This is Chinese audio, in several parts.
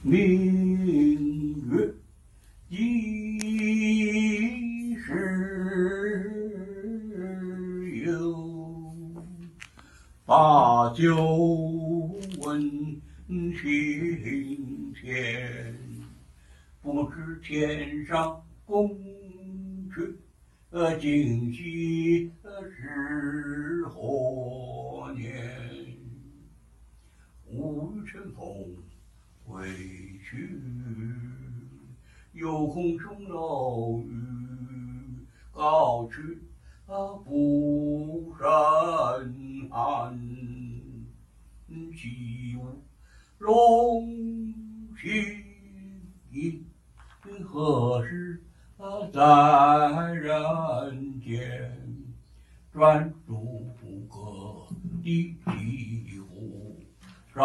明月几时有？把酒问青天，不知天上宫阙，呃，今夕是何年？五月春风归去，又恐琼楼玉高去，啊，不胜寒。起舞龙行，何时在人间？转朱阁，低绮户。少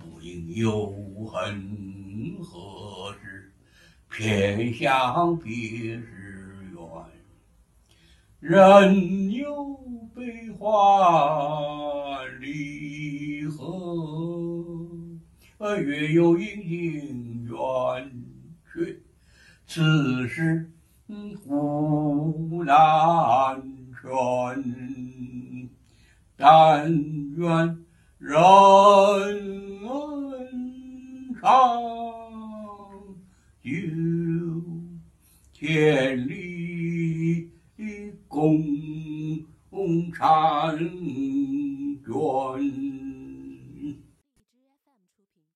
不应有恨何事？偏向别时圆。人有悲欢离合，月有阴晴圆缺。此事古难全。但愿人有千里共婵娟